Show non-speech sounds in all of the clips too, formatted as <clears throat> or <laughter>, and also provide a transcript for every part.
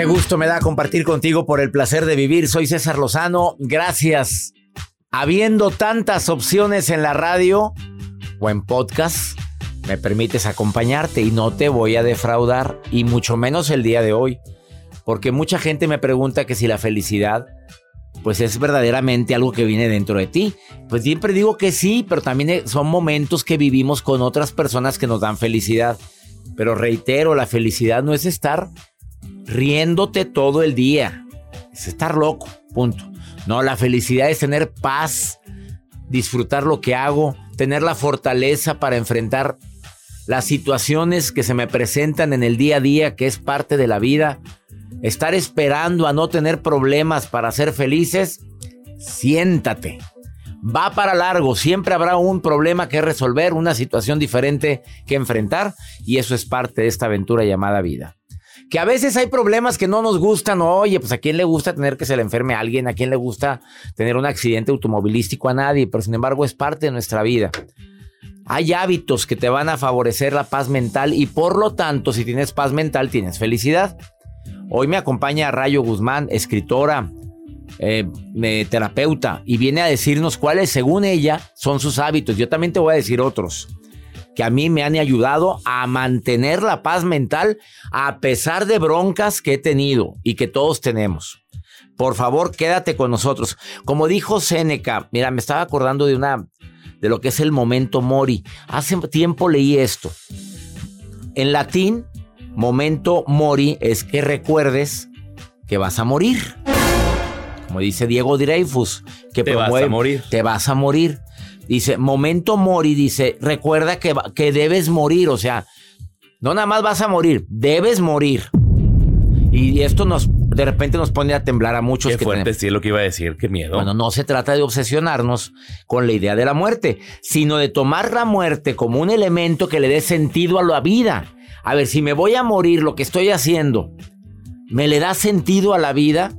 Qué gusto me da compartir contigo por el placer de vivir. Soy César Lozano. Gracias. Habiendo tantas opciones en la radio o en podcast, me permites acompañarte y no te voy a defraudar, y mucho menos el día de hoy. Porque mucha gente me pregunta que si la felicidad, pues es verdaderamente algo que viene dentro de ti. Pues siempre digo que sí, pero también son momentos que vivimos con otras personas que nos dan felicidad. Pero reitero, la felicidad no es estar riéndote todo el día. Es estar loco, punto. No, la felicidad es tener paz, disfrutar lo que hago, tener la fortaleza para enfrentar las situaciones que se me presentan en el día a día, que es parte de la vida. Estar esperando a no tener problemas para ser felices, siéntate. Va para largo, siempre habrá un problema que resolver, una situación diferente que enfrentar y eso es parte de esta aventura llamada vida que a veces hay problemas que no nos gustan. Oye, pues a quién le gusta tener que se le enferme a alguien, a quién le gusta tener un accidente automovilístico a nadie, pero sin embargo es parte de nuestra vida. Hay hábitos que te van a favorecer la paz mental y por lo tanto, si tienes paz mental, tienes felicidad. Hoy me acompaña Rayo Guzmán, escritora, eh, terapeuta, y viene a decirnos cuáles, según ella, son sus hábitos. Yo también te voy a decir otros que a mí me han ayudado a mantener la paz mental a pesar de broncas que he tenido y que todos tenemos. Por favor, quédate con nosotros. Como dijo Séneca, mira, me estaba acordando de una de lo que es el momento mori. Hace tiempo leí esto. En latín, momento mori es que recuerdes que vas a morir. Como dice Diego Dreyfus, que te vas a morir. Te vas a morir. Dice, momento mori, dice, recuerda que, que debes morir, o sea, no nada más vas a morir, debes morir. Y esto nos, de repente nos pone a temblar a muchos. Qué que fuerte, sí, lo que iba a decir, qué miedo. Bueno, no se trata de obsesionarnos con la idea de la muerte, sino de tomar la muerte como un elemento que le dé sentido a la vida. A ver, si me voy a morir, lo que estoy haciendo, ¿me le da sentido a la vida?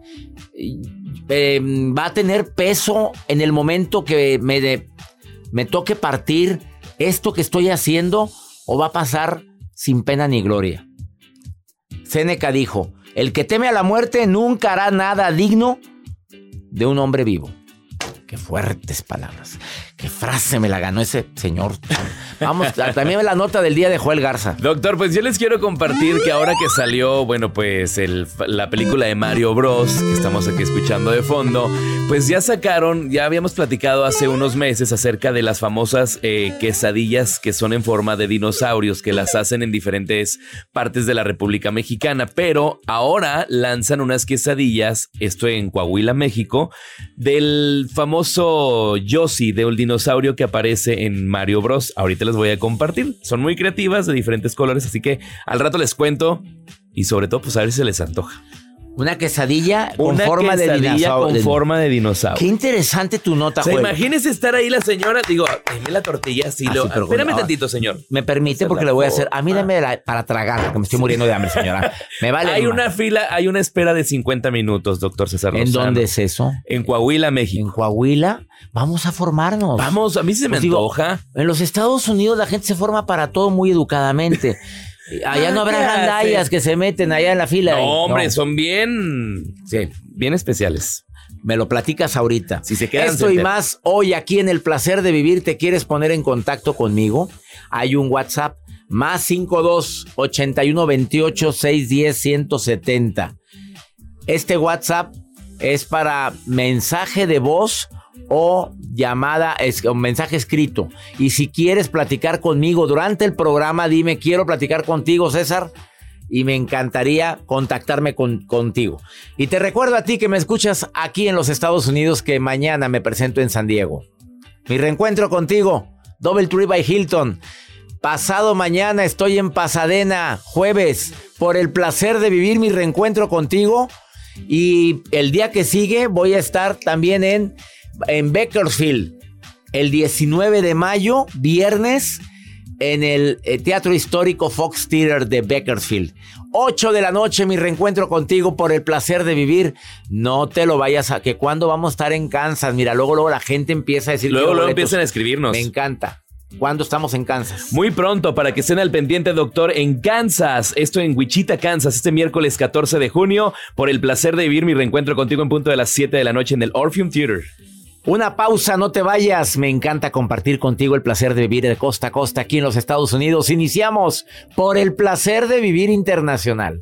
Eh, ¿Va a tener peso en el momento que me, de, me toque partir esto que estoy haciendo o va a pasar sin pena ni gloria. Séneca dijo, el que teme a la muerte nunca hará nada digno de un hombre vivo. Qué fuertes palabras. Qué frase me la ganó ese señor. Vamos, también la nota del día de Joel Garza. Doctor, pues yo les quiero compartir que ahora que salió, bueno, pues la película de Mario Bros, que estamos aquí escuchando de fondo, pues ya sacaron, ya habíamos platicado hace unos meses acerca de las famosas eh, quesadillas que son en forma de dinosaurios, que las hacen en diferentes partes de la República Mexicana, pero ahora lanzan unas quesadillas, esto en Coahuila, México, del famoso Yoshi, del dinosaurio que aparece en Mario Bros. Ahorita les voy a compartir. Son muy creativas, de diferentes colores, así que al rato les cuento y sobre todo, pues a ver si se les antoja. Una quesadilla con Una forma de dinosaurio. con de- forma de dinosaurio. Qué interesante tu nota, O sea, imagínese estar ahí la señora, digo, deme la tortilla así, Ah, lo- sí, pero con- espérame ah, tantito, señor. Me permite porque le voy a hacer. A mí dame la- para tragar, porque me estoy muriendo de hambre, señora. Me vale. hay una fila, hay una espera de 50 minutos, doctor César ¿En Lozano. dónde es eso? En Coahuila, México. En Coahuila. Vamos a formarnos. Vamos, a mí se me Pues digo, antoja. En los Estados Unidos la gente se forma para todo muy educadamente. <laughs> Allá no habrá ¿Qué gandallas que se meten allá en la fila. No, hombre, no. son bien, Sí, bien especiales. me lo platicas ahorita. Si se quedan, Esto y más, hoy aquí en El Placer de Vivir, ¿te quieres poner en contacto conmigo? Hay un WhatsApp, más 52 81 28 610 170. Este WhatsApp es para mensaje de voz o llamada, es, o mensaje escrito. Y si quieres platicar conmigo durante el programa, dime, quiero platicar contigo, César. Y me encantaría contactarme con- contigo. Y te recuerdo a ti que me escuchas aquí en los Estados Unidos que mañana me presento en San Diego. Mi reencuentro contigo, Double Tree by Hilton. Pasado mañana estoy en Pasadena, jueves, por el placer de vivir mi reencuentro contigo. Y el día que sigue voy a estar también en, en Bakersfield, el 19 de mayo, viernes, en el eh, Teatro Histórico Fox Theater de Bakersfield. 8 de la noche, mi reencuentro contigo por el placer de vivir. No te lo vayas a... que cuando vamos a estar en Kansas. Mira, luego, luego la gente empieza a decir... Luego, "Quiero luego boletos". empiezan a escribirnos. Me encanta. ¿Cuándo estamos en Kansas? Muy pronto, para que estén al pendiente, doctor, en Kansas. Esto en Wichita, Kansas, este miércoles 14 de junio. Por el placer de vivir mi reencuentro contigo en punto de las 7 de la noche en el Orpheum Theater. Una pausa, no te vayas. Me encanta compartir contigo el placer de vivir de costa a costa aquí en los Estados Unidos. Iniciamos por el placer de vivir internacional.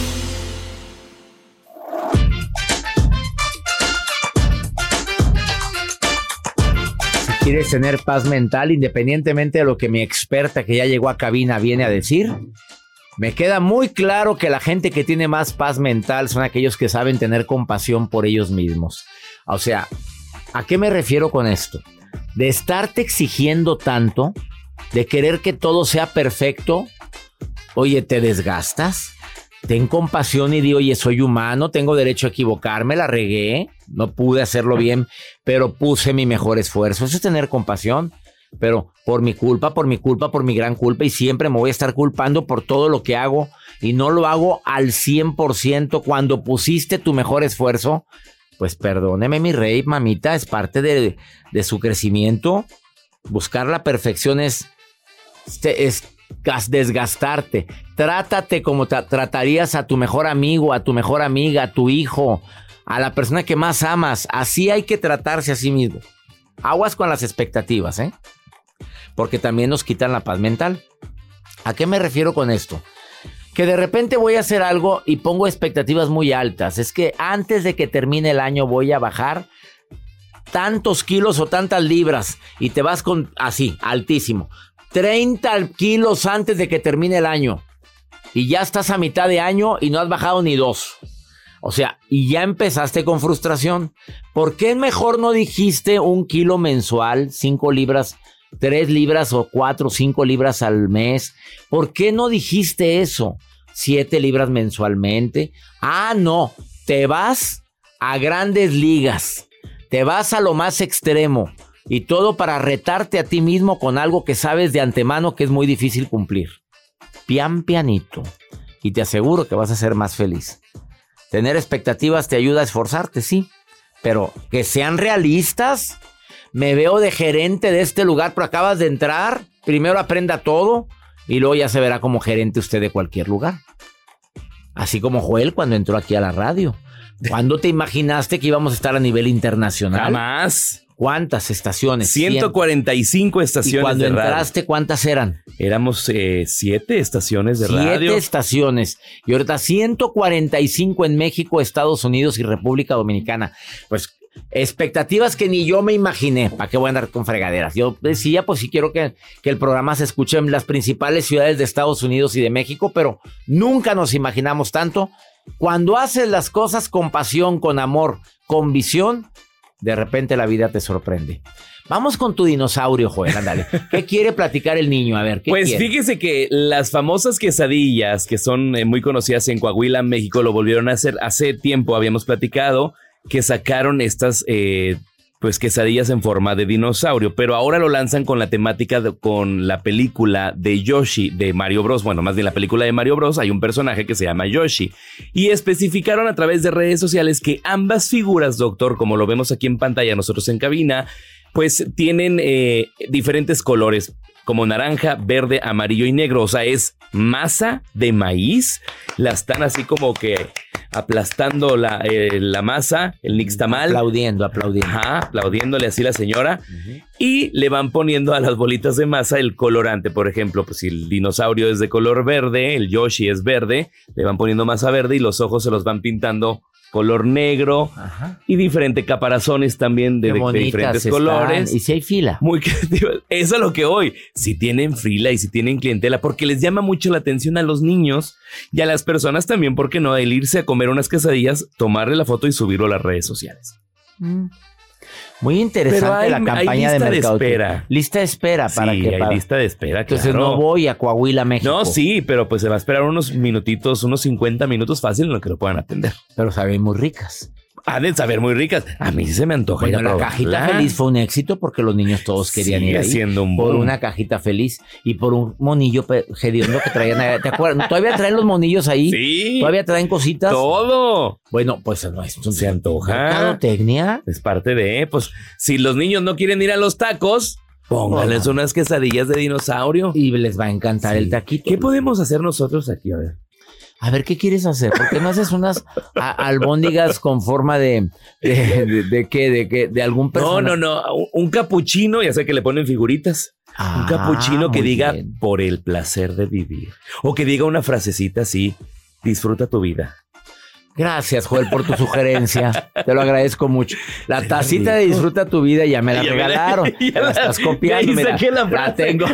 Quieres tener paz mental, independientemente de lo que mi experta que ya llegó a cabina viene a decir, me queda muy claro que la gente que tiene más paz mental son aquellos que saben tener compasión por ellos mismos. O sea, ¿a qué me refiero con esto? De estarte exigiendo tanto, de querer que todo sea perfecto, oye, te desgastas. Ten compasión y di, oye, soy humano, tengo derecho a equivocarme, la regué, no pude hacerlo bien, pero puse mi mejor esfuerzo. Eso es tener compasión. Pero por mi culpa, por mi culpa, por mi gran culpa, y siempre me voy a estar culpando por todo lo que hago y no lo hago al 100% cuando pusiste tu mejor esfuerzo. Pues perdóneme, mi rey, mamita, es parte de, de su crecimiento. Buscar la perfección es, este, es desgastarte. Trátate como tra- tratarías a tu mejor amigo, a tu mejor amiga, a tu hijo, a la persona que más amas. Así hay que tratarse a sí mismo. Aguas con las expectativas, ¿eh? Porque también nos quitan la paz mental. ¿A qué me refiero con esto? Que de repente voy a hacer algo y pongo expectativas muy altas. Es que antes de que termine el año voy a bajar tantos kilos o tantas libras y te vas con así, altísimo. 30 kilos antes de que termine el año. Y ya estás a mitad de año y no has bajado ni dos. O sea, y ya empezaste con frustración. ¿Por qué mejor no dijiste un kilo mensual, cinco libras, tres libras o cuatro, cinco libras al mes? ¿Por qué no dijiste eso? Siete libras mensualmente. Ah, no, te vas a grandes ligas. Te vas a lo más extremo. Y todo para retarte a ti mismo con algo que sabes de antemano que es muy difícil cumplir. Pian pianito. Y te aseguro que vas a ser más feliz. Tener expectativas te ayuda a esforzarte, sí. Pero que sean realistas. Me veo de gerente de este lugar, pero acabas de entrar. Primero aprenda todo y luego ya se verá como gerente usted de cualquier lugar. Así como Joel cuando entró aquí a la radio. ¿Cuándo te imaginaste que íbamos a estar a nivel internacional? Jamás. ¿Cuántas estaciones? 145 estaciones ¿Y cuando de radio. entraste, cuántas eran? Éramos eh, siete estaciones de radio. Siete estaciones. Y ahorita 145 en México, Estados Unidos y República Dominicana. Pues expectativas que ni yo me imaginé. ¿Para qué voy a andar con fregaderas? Yo decía, pues sí quiero que, que el programa se escuche en las principales ciudades de Estados Unidos y de México, pero nunca nos imaginamos tanto. Cuando haces las cosas con pasión, con amor, con visión, de repente la vida te sorprende. Vamos con tu dinosaurio, Joel, ándale. <laughs> ¿Qué quiere platicar el niño? A ver, ¿qué Pues quiere? fíjese que las famosas quesadillas, que son eh, muy conocidas en Coahuila, México, lo volvieron a hacer hace tiempo, habíamos platicado, que sacaron estas eh, pues quesadillas en forma de dinosaurio, pero ahora lo lanzan con la temática con la película de Yoshi de Mario Bros. Bueno, más bien la película de Mario Bros. Hay un personaje que se llama Yoshi y especificaron a través de redes sociales que ambas figuras, doctor, como lo vemos aquí en pantalla nosotros en cabina, pues tienen eh, diferentes colores como naranja, verde, amarillo y negro. O sea, es masa de maíz. La están así como que aplastando la, eh, la masa, el nixtamal. Aplaudiendo, aplaudiendo. Ajá, aplaudiéndole así la señora. Y le van poniendo a las bolitas de masa el colorante. Por ejemplo, pues si el dinosaurio es de color verde, el Yoshi es verde, le van poniendo masa verde y los ojos se los van pintando color negro Ajá. y diferentes caparazones también de, diferentes están. colores. Y si hay fila. Muy <laughs> creativas. Eso es lo que hoy. Si tienen fila y si tienen clientela, porque les llama mucho la atención a los niños y a las personas también, porque no? El irse a comer unas quesadillas, tomarle la foto y subirlo a las redes sociales. Muy interesante hay- la campaña de lista de mercado. espera. Lista de espera para sí, que hay para- lista de espera, Entonces claro. no voy a Coahuila, México. No, sí, pero pues se va a esperar unos minutitos, unos 50 minutos fácil en lo que lo puedan atender. Pero saben muy ricas. Ha de saber muy ricas. A mí sí se me antoja ir Bueno, a la probarla. cajita feliz fue un éxito porque los niños todos querían Sigue ir ahí. siendo un por boom. una cajita feliz y por un monillo hediondo que traían. ¿Te acuerdas? ¿Todavía traen los monillos ahí? Sí. ¿Todavía traen cositas? Todo. Bueno, pues no es Se antoja. mercadotecnia. Es parte de, pues, si los niños no quieren ir a los tacos, pónganles Pónganle. unas quesadillas de dinosaurio. Y les va a encantar Sí. el taquito. ¿Qué podemos hacer nosotros aquí? A ver. A ver, ¿qué quieres hacer? ¿Por qué no haces unas albóndigas con forma de... ¿De, de, de qué? ¿De algún No, personaje? no, no. Un- Un capuchino, ya sé que le ponen figuritas. Ah, un capuchino que diga bien. por el placer de vivir. O que diga una frasecita así, disfruta tu vida. Gracias, Joel, por tu sugerencia. Te lo agradezco mucho. La tacita de disfruta tu vida ya me la Ya me la- regalaron. <laughs> ya la estás copiando. mira. la tengo.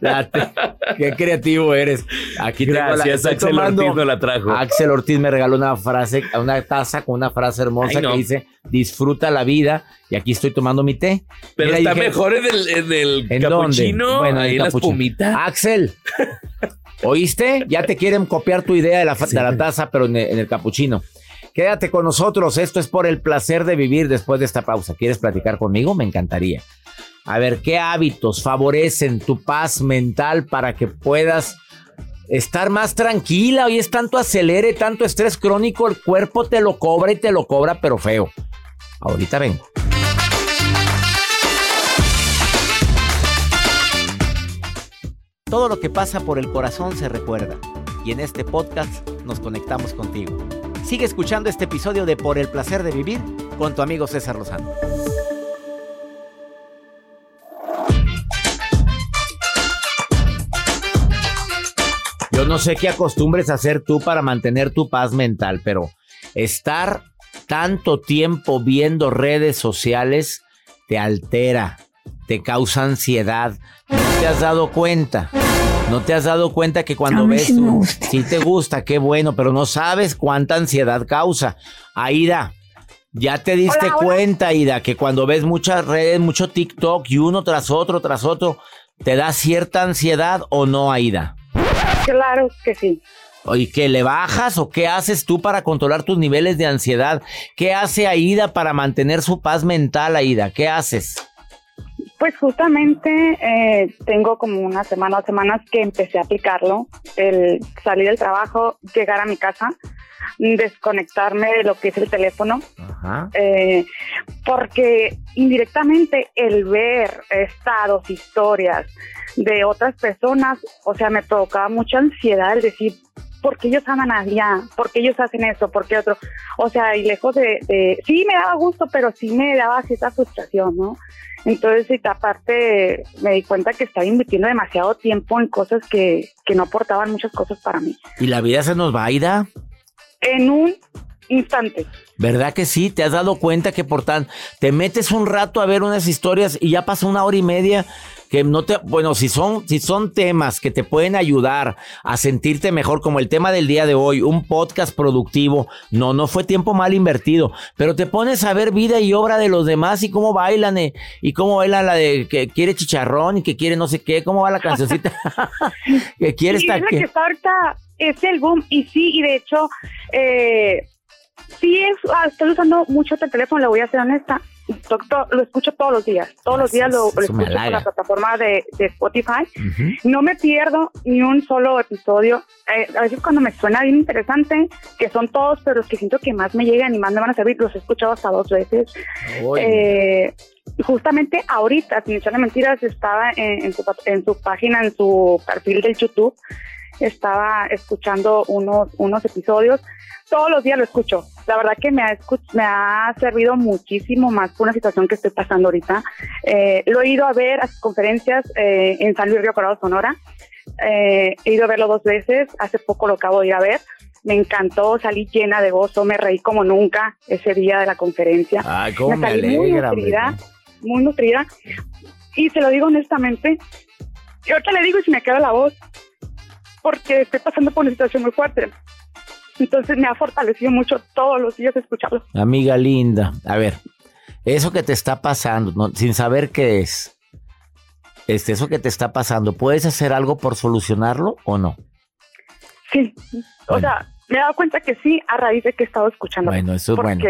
La te- Qué creativo eres. Aquí tengo la- Gracias, estoy Axel tomando- Ortiz nos la trajo. Axel Ortiz me regaló una frase, una taza con una frase hermosa Ay, no. que dice: disfruta la vida. Y aquí estoy tomando mi té. Pero Mira, está dije, mejor en el, en el ¿En capuchino, dónde? Bueno, en la capuchino. espumita. Axel, ¿oíste? Ya te quieren copiar tu idea de la, fa- Sí. de la taza, pero en el, en el capuchino. Quédate con nosotros. Esto es por el placer de vivir después de esta pausa. ¿Quieres platicar conmigo? Me encantaría. A ver, ¿qué hábitos favorecen tu paz mental para que puedas estar más tranquila? Hoy es tanto acelere, tanto estrés crónico, el cuerpo te lo cobra y te lo cobra, pero feo. Ahorita vengo. Todo lo que pasa por el corazón se recuerda y en este podcast nos conectamos contigo. Sigue escuchando este episodio de Por el placer de vivir con tu amigo César Lozano. Yo no sé qué acostumbres hacer tú para mantener tu paz mental, pero estar tanto tiempo viendo redes sociales te altera, te causa ansiedad. te has dado cuenta. No te has dado cuenta que cuando ves... Sí, te gusta, qué bueno, pero no sabes cuánta ansiedad causa. Aida, ya te diste cuenta, Aida, que cuando ves muchas redes, mucho TikTok y uno tras otro, tras otro, ¿te da cierta ansiedad o no, Aida? Claro que sí. ¿Y qué le bajas o qué haces tú para controlar tus niveles de ansiedad? ¿Qué hace Aida para mantener su paz mental, Aida? ¿Qué haces? Pues justamente eh, tengo como una semana o semanas que empecé a aplicarlo, el salir del trabajo, llegar a mi casa, desconectarme de lo que es el teléfono, eh, porque indirectamente el ver estados, historias de otras personas, o sea, me provocaba mucha ansiedad el decir, ¿por qué ellos aman a allá? ¿Por qué ellos hacen eso? ¿Por qué otro? O sea, y lejos de, de, sí me daba gusto, pero sí me daba cierta frustración, ¿no? Entonces, aparte, me di cuenta que estaba invirtiendo demasiado tiempo en cosas que, que no aportaban muchas cosas para mí. ¿Y la vida se nos va, Ida? En un instante. ¿Verdad que sí? ¿Te has dado cuenta que por tan te metes un rato a ver unas historias y ya pasa una hora y media que no te, bueno, si son, si son temas que te pueden ayudar a sentirte mejor, como el tema del día de hoy, un podcast productivo, no, no fue tiempo mal invertido, pero te pones a ver vida y obra de los demás y cómo bailan eh, y cómo bailan la de que quiere chicharrón y que quiere no sé qué, cómo va la cancioncita, <laughs> <laughs> que quiere estar que... que ahorita es el boom y sí, y de hecho, eh, sí es, ah, estoy usando mucho el teléfono, le voy a ser honesta. Doctor, lo escucho todos los días. Todos los días lo, escucho en la plataforma de, Spotify. No me pierdo ni un solo episodio. Eh, a veces cuando me suena bien interesante, que son todos, pero los que siento que más me llegan y más me van a servir, los he escuchado hasta dos veces. Eh, justamente ahorita, sin echarle mentiras, estaba en, su, en su página, en su perfil del YouTube, estaba escuchando unos, unos episodios todos los días lo escucho. La verdad que me ha, me ha servido muchísimo más por una situación que estoy pasando ahorita. Eh, lo he ido a ver a sus conferencias eh, en San Luis Río Colorado, Sonora. Eh, he ido a verlo dos veces. Hace poco lo acabo de ir a ver. Me encantó, salí llena de gozo, me reí como nunca ese día de la conferencia. Ay, cómo me, salí muy nutrida, muy nutrida. Y se lo digo honestamente, y ahorita le digo y se me queda la voz, porque estoy pasando por una situación muy fuerte. Entonces me ha fortalecido mucho todos los días escucharlo. Amiga linda, a ver, eso que te está pasando, sin saber qué es, este, eso que te está pasando, ¿puedes hacer algo por solucionarlo o no? Sí, o sea, me he dado cuenta que sí, a raíz de que he estado escuchando. Bueno, eso es bueno.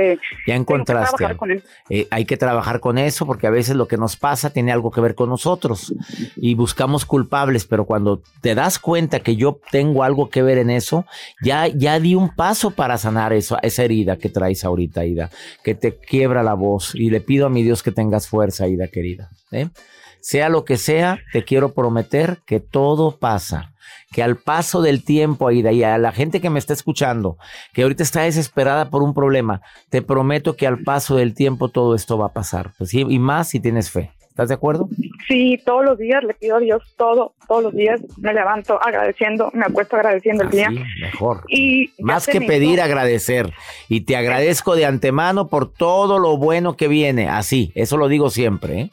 Ya encontraste. Eh, hay que trabajar con eso porque a veces lo que nos pasa tiene algo que ver con nosotros y buscamos culpables, pero cuando te das cuenta que yo tengo algo que ver en eso, ya, ya di un paso para sanar eso, esa herida que traes ahorita, Ida, que te quiebra la voz. Y le pido a mi Dios que tengas fuerza, Ida, querida. ¿eh? Sea lo que sea, te quiero prometer que todo pasa que al paso del tiempo, Aida, y a la gente que me está escuchando, que ahorita está desesperada por un problema, te prometo que al paso del tiempo todo esto va a pasar. Pues y más si tienes fe. ¿Estás de acuerdo? Sí, todos los días le pido a Dios todo, todos los días me levanto agradeciendo, me acuesto agradeciendo el día. mejor. Y más que pedir, agradecer. Y te agradezco de antemano por todo lo bueno que viene. Así, eso lo digo siempre. ¿eh?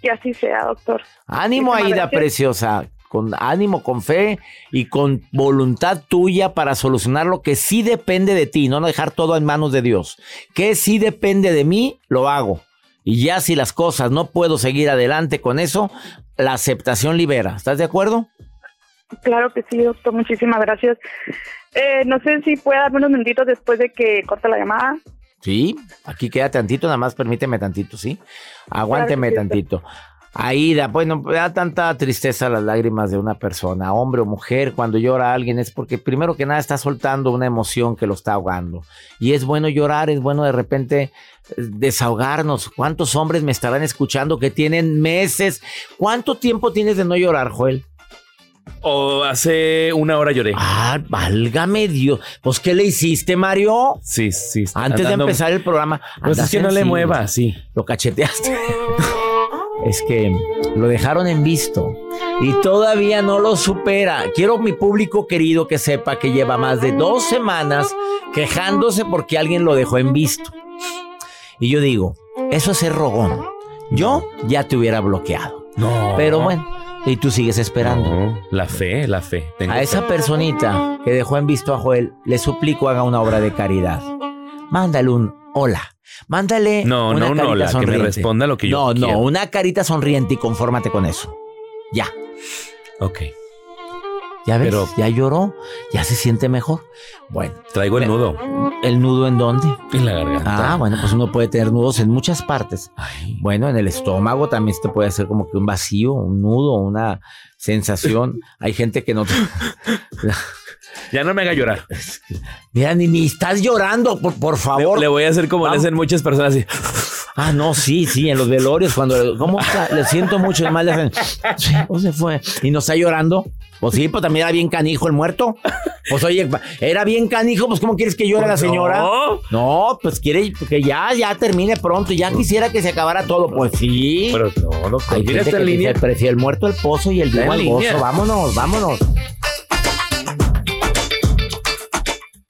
Y así sea, doctor. Ánimo, Aida, preciosa con ánimo, con fe y con voluntad tuya para solucionar lo que sí depende de ti, no dejar todo en manos de Dios. Que sí depende de mí, lo hago. Y ya si las cosas no puedo seguir adelante con eso, la aceptación libera. ¿Estás de acuerdo? Claro que sí, doctor. Muchísimas gracias. Eh, no sé si puede darme unos minutitos después de que corte la llamada. Sí, aquí queda tantito, nada más permíteme tantito, ¿sí? Aguánteme tantito. Aida, bueno, da tanta tristeza las lágrimas de una persona, hombre o mujer, cuando llora alguien es porque primero que nada está soltando una emoción que lo está ahogando. Y es bueno llorar, es bueno de repente eh, desahogarnos. ¿Cuántos hombres me estarán escuchando que tienen meses? ¿Cuánto tiempo tienes de no llorar, Joel? O hace una hora lloré. Ah, válgame Dios. Pues, ¿qué le hiciste, Mario? Sí, sí. Antes de empezar el programa. Pues es que no le mueva, sí. Lo cacheteaste. <laughs> es que lo dejaron en visto y todavía no lo supera. Quiero mi público querido que sepa que lleva más de dos semanas quejándose porque alguien lo dejó en visto. Y yo digo, eso es ser rogón. Yo ya te hubiera bloqueado. No. Pero bueno, y tú sigues esperando. No, la fe, la fe. Tengo A esa personita que dejó en visto a Joel, le suplico haga una obra de caridad. Mándale un hola. Mándale No, una no carita hola, que me sonriente. responda lo que yo No, no, quiero. una carita sonriente y confórmate con eso. Ya. Ok. ¿Ya ves? Pero- ya lloró, ya se siente mejor. Bueno, Traigo el nudo ¿el nudo en dónde? en la garganta. Ah, bueno, pues uno puede tener nudos en muchas partes. Ay. Bueno, en el estómago también se te puede hacer como que un vacío, un nudo, una sensación. Hay gente que no... <laughs> Ya no me haga llorar. Mira, ni, ni estás llorando, por, por favor. le voy a hacer como le hacen muchas personas así. Ah, no, sí, sí, en los velorios, cuando... ¿Cómo está? Le siento mucho, y más le hacen... Sí, pues se fue. ¿Y no está llorando? Pues sí, pues también era bien canijo el muerto. Pues oye, era bien canijo, pues ¿cómo quieres que llore la señora? No. No, pues quiere que ya, ya termine pronto, ya quisiera que se acabara todo. Pues sí. Pero no, no. Hay gente que línea. dice, prefiere el muerto el pozo y el vivo al gozo. Vámonos, vámonos.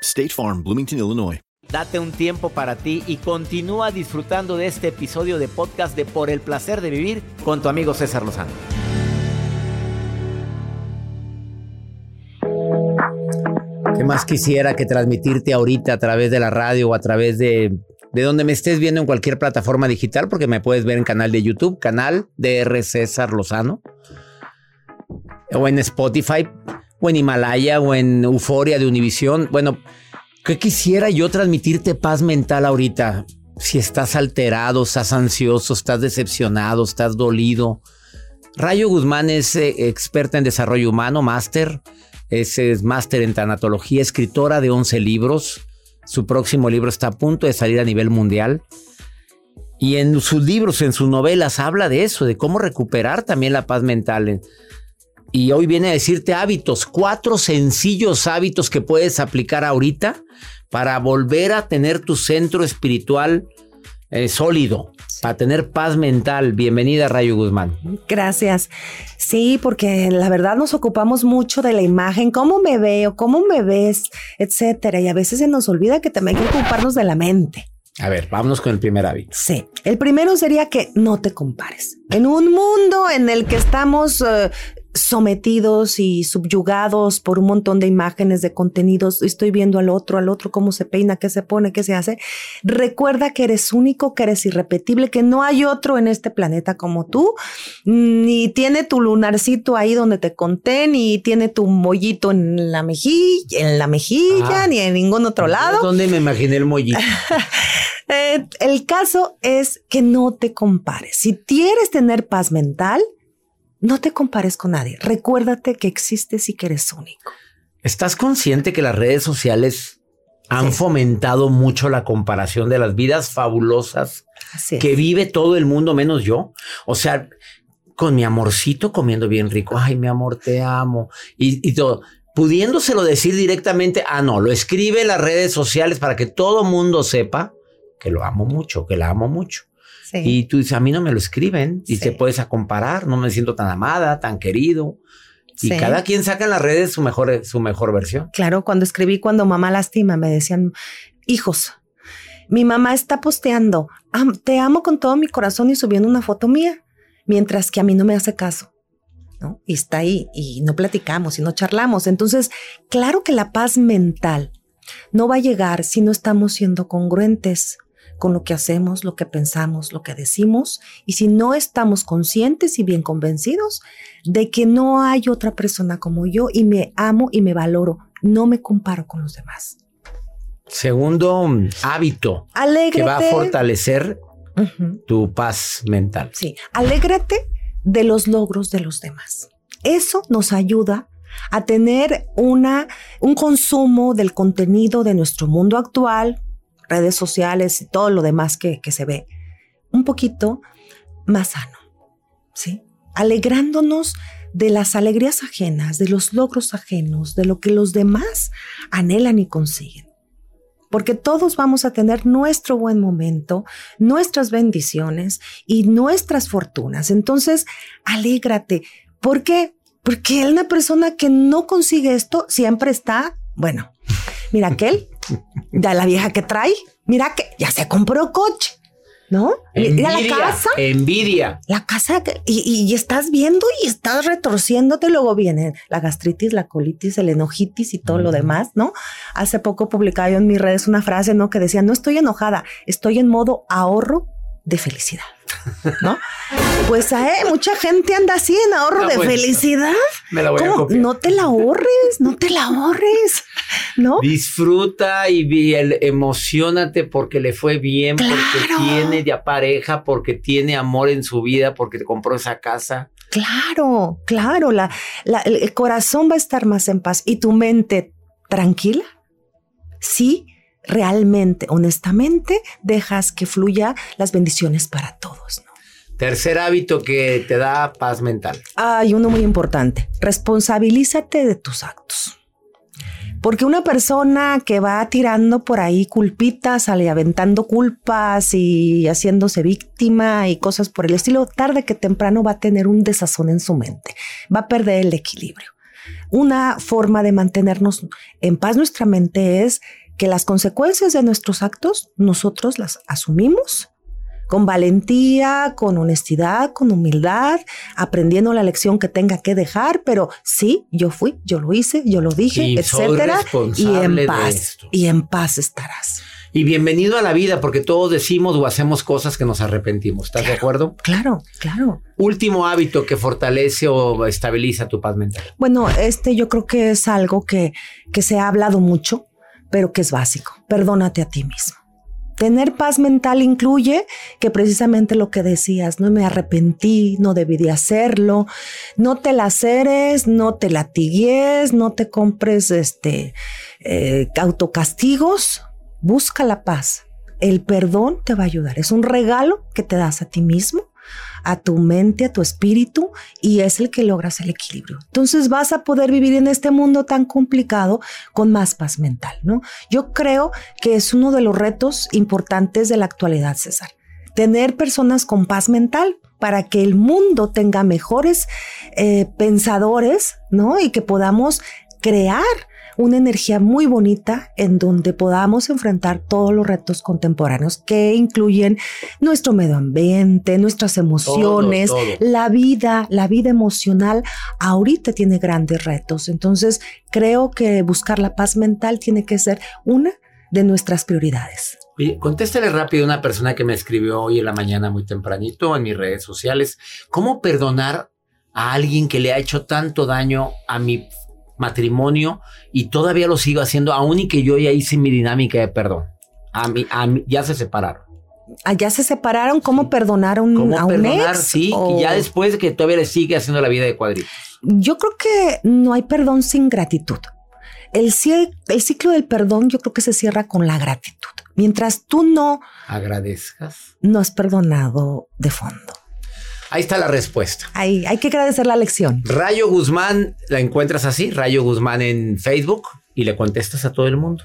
State Farm, Bloomington, Illinois. Date un tiempo para ti y continúa disfrutando de este episodio de podcast de Por el placer de vivir con tu amigo César Lozano. ¿Qué más quisiera que transmitirte ahorita a través de la radio o a través de, de donde me estés viendo en cualquier plataforma digital? Porque me puedes ver en canal de YouTube, canal de R. César Lozano, o en Spotify, o en Himalaya, o en Euforia de Univisión. Bueno, ¿qué quisiera yo transmitirte paz mental ahorita? Si estás alterado, estás ansioso, estás decepcionado, estás dolido. Rayo Guzmán es eh, experta en desarrollo humano, máster. Es, es máster en tanatología, escritora de 11 libros. Su próximo libro está a punto de salir a nivel mundial. Y en sus libros, en sus novelas, habla de eso, de cómo recuperar también la paz mental. Y hoy viene a decirte hábitos, cuatro sencillos hábitos que puedes aplicar ahorita para volver a tener tu centro espiritual eh, sólido, para tener paz mental. Bienvenida, Rayo Guzmán. Gracias. Sí, porque la verdad nos ocupamos mucho de la imagen, cómo me veo, cómo me ves, etcétera. Y a veces se nos olvida que también hay que ocuparnos de la mente. A ver, vámonos con el primer hábito. Sí. El primero sería que no te compares. En un mundo en el que estamos eh, sometidos y subyugados por un montón de imágenes, de contenidos, estoy viendo al otro, al otro, cómo se peina, qué se pone, qué se hace. Recuerda que eres único, que eres irrepetible, que no hay otro en este planeta como tú, ni tiene tu lunarcito ahí donde te conté, ni tiene tu mollito en la mejilla, en la mejilla, Ah. ni en ningún otro lado. ¿Dónde me imaginé el mollito? <laughs> Eh, el caso es que no te compares. Si quieres tener paz mental, no te compares con nadie. Recuérdate que existes y que eres único. ¿Estás consciente que las redes sociales han fomentado mucho la comparación de las vidas fabulosas es. que vive todo el mundo menos yo? O sea, con mi amorcito comiendo bien rico. Ay, mi amor, te amo. Y, y todo. Pudiéndoselo decir directamente, ah, no, lo escribe en las redes sociales para que todo mundo sepa que lo amo mucho, que la amo mucho. Sí. Y tú dices, a mí no me lo escriben y Sí. te puedes a comparar, no me siento tan amada, tan querido. Y Sí. cada quien saca en las redes su mejor, su mejor versión. Claro, cuando escribí Cuando mamá lastima, me decían, hijos, mi mamá está posteando, "Am- te amo con todo mi corazón y subiendo una foto mía, mientras que a mí no me hace caso. ¿no? Y está ahí y no platicamos y no charlamos. Entonces, claro que la paz mental no va a llegar si no estamos siendo congruentes con lo que hacemos, lo que pensamos, lo que decimos, y si no estamos conscientes y bien convencidos de que no hay otra persona como yo y me amo y me valoro, no me comparo con los demás. Segundo hábito que va a fortalecer tu paz mental. Sí, alégrate de los logros de los demás. Eso nos ayuda a tener una, un consumo del contenido de nuestro mundo actual, redes sociales y todo lo demás que, que se ve, un poquito más sano, ¿sí? Alegrándonos de las alegrías ajenas, de los logros ajenos, de lo que los demás anhelan y consiguen. Porque todos vamos a tener nuestro buen momento, nuestras bendiciones y nuestras fortunas. Entonces, alégrate. ¿Por qué? Porque una persona que no consigue esto siempre está, bueno, mira aquel, ya la vieja que trae, mira que ya se compró coche. ¿No? Envidia, la casa. Envidia. La casa y, y, estás viendo y estás retorciéndote. Luego viene la gastritis, la colitis, el enojitis y todo lo demás, ¿no? Hace poco publicaba yo en mis redes una frase, ¿no? Que decía, no estoy enojada, estoy en modo ahorro de felicidad. ¿No? Pues eh, mucha gente anda así en ahorro de pues, felicidad. Me la voy a copiar. No te la ahorres, no te la ahorres, ¿no? Disfruta y, emocionate porque le fue bien, porque tiene ya pareja, porque tiene amor en su vida, porque te compró esa casa. Claro, claro, la, el corazón va a estar más en paz y tu mente tranquila. Sí, realmente, honestamente, dejas que fluya las bendiciones para todos. Tercer hábito que te da paz mental. Hay uno muy importante. Responsabilízate de tus actos. Porque una persona que va tirando por ahí culpitas, sale aventando culpas y haciéndose víctima y cosas por el estilo, tarde que temprano va a tener un desazón en su mente, va a perder el equilibrio. Una forma de mantenernos en paz nuestra mente es que las consecuencias de nuestros actos nosotros las asumimos con valentía, con honestidad, con humildad, aprendiendo la lección que tenga que dejar, pero sí, yo fui, yo lo hice, yo lo dije, etcétera, y en paz, y en paz estarás. Y bienvenido a la vida, porque todos decimos o hacemos cosas que nos arrepentimos. ¿Estás de acuerdo? Claro, claro. Último hábito que fortalece o estabiliza tu paz mental. Bueno, este yo creo que es algo que, que se ha hablado mucho pero que es básico. Perdónate a ti mismo. Tener paz mental incluye que precisamente lo que decías, no me arrepentí, no debí de hacerlo, no te laceres, no te latigues, no te compres este eh, autocastigos, busca la paz. El perdón te va a ayudar, es un regalo que te das a ti mismo a tu mente, a tu espíritu y es el que logras el equilibrio. Entonces vas a poder vivir en este mundo tan complicado con más paz mental, ¿no? Yo creo que es uno de los retos importantes de la actualidad, César. Tener personas con paz mental para que el mundo tenga mejores eh, pensadores, ¿no? Y que podamos crear una energía muy bonita en donde podamos enfrentar todos los retos contemporáneos que incluyen nuestro medio ambiente, nuestras emociones, la vida, la vida emocional. Ahorita tiene grandes retos. Entonces, creo que buscar la paz mental tiene que ser una de nuestras prioridades. Oye, contéstale rápido a una persona que me escribió hoy en la mañana muy tempranito en mis redes sociales. ¿Cómo perdonar a alguien que le ha hecho tanto daño a mi matrimonio y todavía lo sigo haciendo, aún y que yo ya hice mi dinámica de perdón. A mí, a mí ya se separaron. Ah, ¿Ya se separaron? ¿Cómo perdonaron a un perdonar? Ex, sí, y ya después de que todavía le sigue haciendo la vida de cuadritos. Yo creo que no hay perdón sin gratitud. El, el ciclo del perdón yo creo que se cierra con la gratitud. Mientras tú no agradezcas, no has perdonado de fondo. Ahí está la respuesta. Ahí hay que agradecer la lección. Rayo Guzmán, la encuentras así, Rayo Guzmán en Facebook y le contestas a todo el mundo.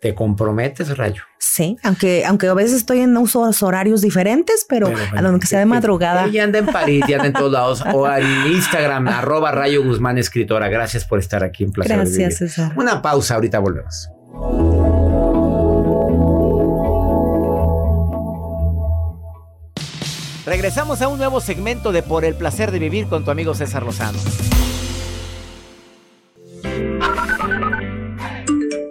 ¿Te comprometes, Rayo? Sí, aunque, aunque a veces estoy en usos horarios diferentes, pero a donde sea de madrugada. Ella anda en París, ya anda en todos lados. <laughs> O en Instagram, arroba Rayo Guzmán Escritora. Gracias por estar aquí en Plaza Gracias, César. Una pausa, ahorita volvemos. Regresamos a un nuevo segmento de Por el placer de vivir con tu amigo César Lozano.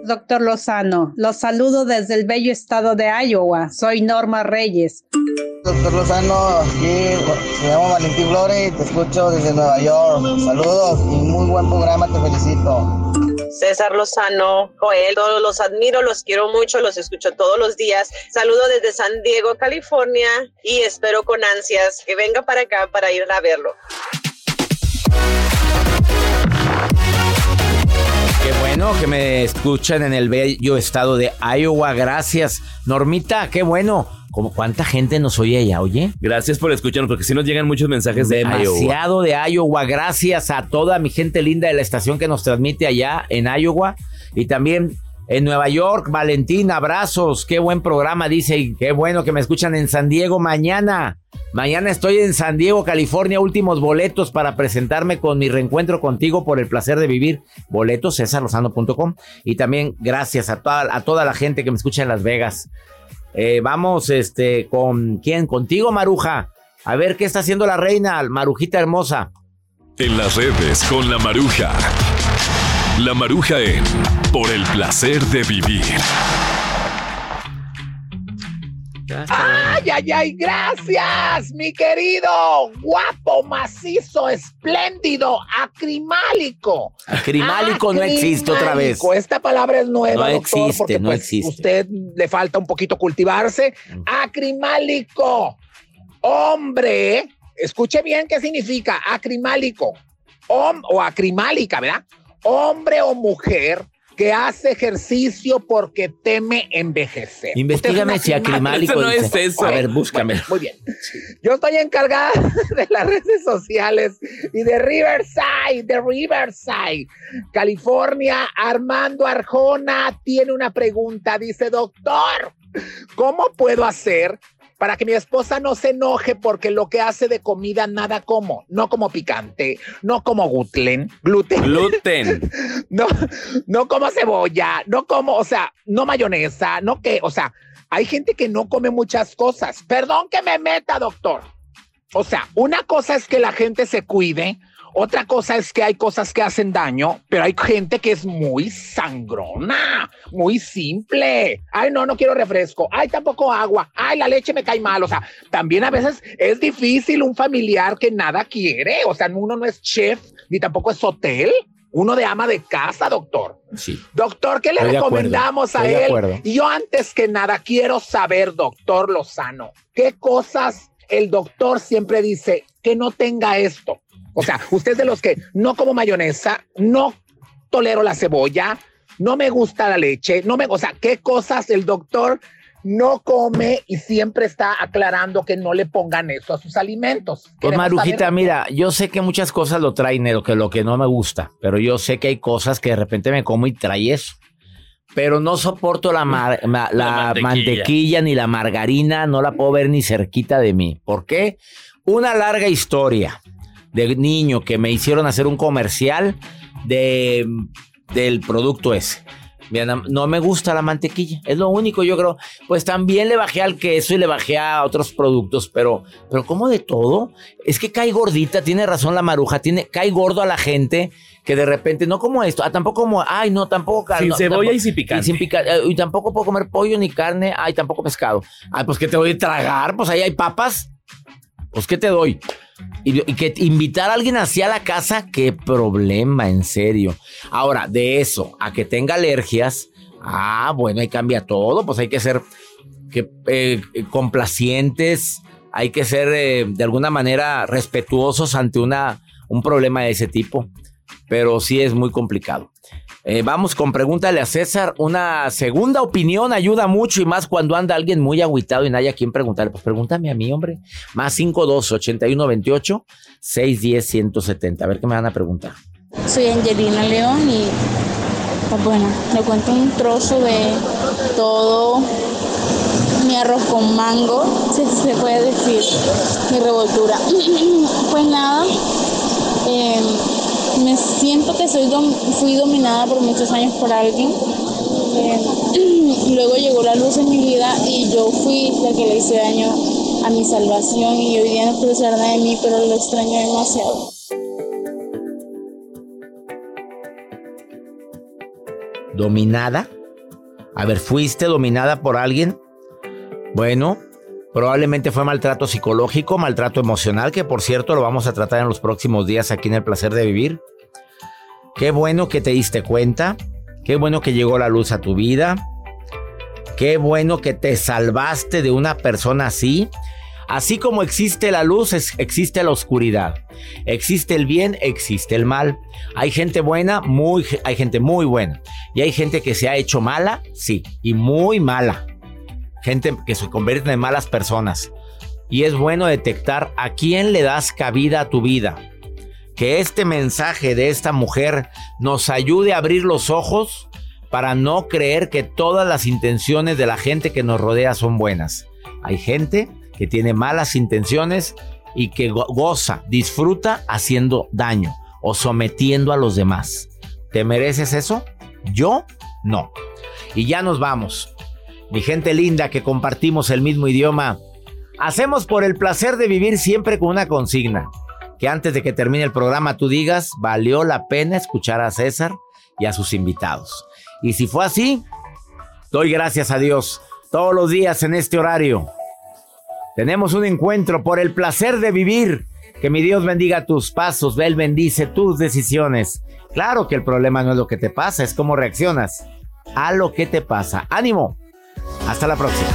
doctor Lozano. Los saludo desde el bello estado de Iowa. Soy Norma Reyes. Doctor Lozano, aquí me llamo Valentín Flores y te escucho desde Nueva York. Saludos y muy buen programa, te felicito. César Lozano, Joel, todos los admiro, los quiero mucho, los escucho todos los días. Saludo desde San Diego, California y espero con ansias que venga para acá para ir a verlo. Qué bueno que me escuchan en el bello estado de Iowa. Gracias. Normita, qué bueno. ¿Cómo, ¿Cuánta gente nos oye allá, oye? Gracias por escucharnos, porque si nos llegan muchos mensajes de Iowa. Demasiado de Iowa. Gracias a toda mi gente linda de la estación que nos transmite allá en Iowa. Y también en Nueva York, Valentín, abrazos. Qué buen programa, dice. Y qué bueno que me escuchan en San Diego mañana. Mañana estoy en San Diego, California. Últimos boletos para presentarme con mi reencuentro contigo por el placer de vivir. Boletos, cesarlozano.com. Y también gracias a toda, a toda la gente que me escucha en Las Vegas. Eh, vamos, este, con quién? Contigo, Maruja. A ver qué está haciendo la reina, Marujita hermosa. En las redes con la Maruja. La Maruja en Por el placer de vivir. ¡Ay, ay, ay! ¡Gracias, mi querido! Guapo, macizo, espléndido, acrimálico. Acrimálico no existe otra vez. Acrimálico, Esta palabra es nueva, No doctor, existe, porque no pues, existe. usted le falta un poquito cultivarse. Acrimálico. Hombre, escuche bien qué significa acrimálico. Hom- o acrimálica, ¿verdad? Hombre o mujer que hace ejercicio porque teme envejecer. Investígame si acrimálico. dice. A ver, búscame. Muy bien. Yo estoy encargada <laughs> de las redes sociales y de Riverside, de Riverside, California. Armando Arjona tiene una pregunta. Dice, doctor, ¿cómo puedo hacer para que mi esposa no se enoje porque lo que hace de comida nada como? No como picante, no como gluten, gluten. Gluten. <laughs> No, no como cebolla, no como, o sea, no mayonesa, no que, o sea, hay gente que no come muchas cosas. Perdón que me meta, doctor. O sea, una cosa es que la gente se cuide, otra cosa es que hay cosas que hacen daño, pero hay gente que es muy sangrona, muy simple. Ay, no, no quiero refresco. Ay, tampoco agua. Ay, la leche me cae mal. O sea, también a veces es difícil un familiar que nada quiere. O sea, uno no es chef ni tampoco es hotel. Uno de ama de casa, doctor. Sí. Doctor, ¿qué le Estoy recomendamos a él? yo antes que nada quiero saber, doctor Lozano, ¿qué cosas el doctor siempre dice que no tenga esto? O sea, usted es de los que no como mayonesa, no tolero la cebolla, no me gusta la leche, no me, o sea, ¿qué cosas el doctor no come y siempre está aclarando que no le pongan eso a sus alimentos? Pues Queremos Marujita, saber- mira, yo sé que muchas cosas lo traen de lo que, lo que no me gusta, pero yo sé que hay cosas que de repente me como y trae eso. Pero no soporto la, mar- <laughs> ma- la mantequilla. mantequilla. ni la margarina, no la puedo ver ni cerquita de mí. ¿Por qué? Una larga historia de niño que me hicieron hacer un comercial de, del producto ese. No- me gusta la mantequilla, es lo único yo creo. Pues también le bajé al queso y le bajé a otros productos, pero, pero como de todo, es que cae gordita, tiene razón la maruja, tiene, cae gordo a la gente que de repente, no como esto, ah, tampoco como, ay, no, tampoco Sin no, cebolla tampoco- y sin picante. sin pica- eh, y tampoco puedo comer pollo ni carne, ay, tampoco pescado. Ay, pues que te voy a tragar, pues ahí hay papas. Pues, ¿qué te doy? Y, que invitar a alguien hacia la casa, qué problema, en serio. Ahora, de eso a que tenga alergias, ah, bueno, ahí cambia todo, pues hay que ser eh, complacientes, hay que ser eh, de alguna manera respetuosos ante una, un problema de ese tipo, pero sí es muy complicado. Eh, vamos con pregúntale a César. Una segunda opinión ayuda mucho y más cuando anda alguien muy agüitado y no a quien preguntarle. Pues pregúntame a mí, hombre. Más 52 81 28 610 170. A ver qué me van a preguntar. Soy Angelina León y pues bueno, le cuento un trozo de todo mi arroz con mango, si se puede decir, mi revoltura. <laughs> Pues nada, eh, me siento que soy dom- fui dominada por muchos años por alguien. Eh, <clears throat> luego llegó la luz en mi vida y yo fui la que le hice daño a mi salvación y hoy día no puede ser nada de mí, pero lo extraño demasiado. ¿Dominada? A ver, ¿fuiste dominada por alguien? Bueno, probablemente fue maltrato psicológico, maltrato emocional, que por cierto lo vamos a tratar en los próximos días aquí en el placer de vivir. Qué bueno que te diste cuenta, qué bueno que llegó la luz a tu vida, qué bueno que te salvaste de una persona así. Así como existe la luz, existe la oscuridad. Existe el bien, existe el mal. Hay gente buena, muy, hay gente muy buena. Y hay gente que se ha hecho mala, sí, y muy mala. Gente que se convierte en malas personas. Y es bueno detectar a quién le das cabida a tu vida. Que este mensaje de esta mujer nos ayude a abrir los ojos para no creer que todas las intenciones de la gente que nos rodea son buenas. Hay gente que tiene malas intenciones y que goza, disfruta haciendo daño o sometiendo a los demás. ¿Te mereces eso? Yo no. Y ya nos vamos. Mi gente linda que compartimos el mismo idioma, hacemos por el placer de vivir siempre con una consigna. Que antes de que termine el programa tú digas, valió la pena escuchar a César y a sus invitados. Y si fue así, doy gracias a Dios todos los días en este horario tenemos un encuentro por el placer de vivir. Que mi Dios bendiga tus pasos, Él bendice tus decisiones. Claro que el problema no es lo que te pasa, es cómo reaccionas a lo que te pasa. Ánimo. Hasta la próxima.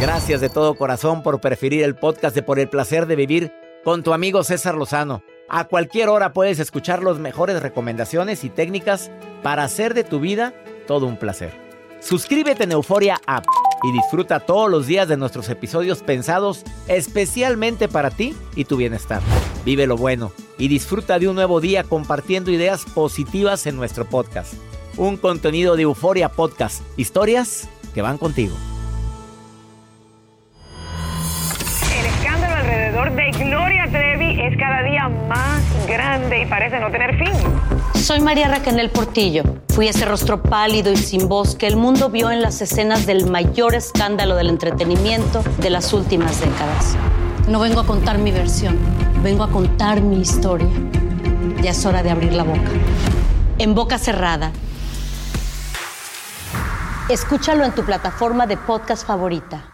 Gracias de todo corazón por preferir el podcast de Por el placer de vivir con tu amigo César Lozano. A cualquier hora puedes escuchar las mejores recomendaciones y técnicas para hacer de tu vida todo un placer. Suscríbete en Euforia App y disfruta todos los días de nuestros episodios pensados especialmente para ti y tu bienestar. Vive lo bueno y disfruta de un nuevo día compartiendo ideas positivas en nuestro podcast. Un contenido de Euforia Podcast, historias que van contigo. El escándalo alrededor de Gloria Trevi es cada día más grande y parece no tener fin. Soy María Raquel Portillo. Fui ese rostro pálido y sin voz que el mundo vio en las escenas del mayor escándalo del entretenimiento de las últimas décadas. No vengo a contar mi versión, vengo a contar mi historia. Ya es hora de abrir la boca. En boca cerrada. Escúchalo en tu plataforma de podcast favorita.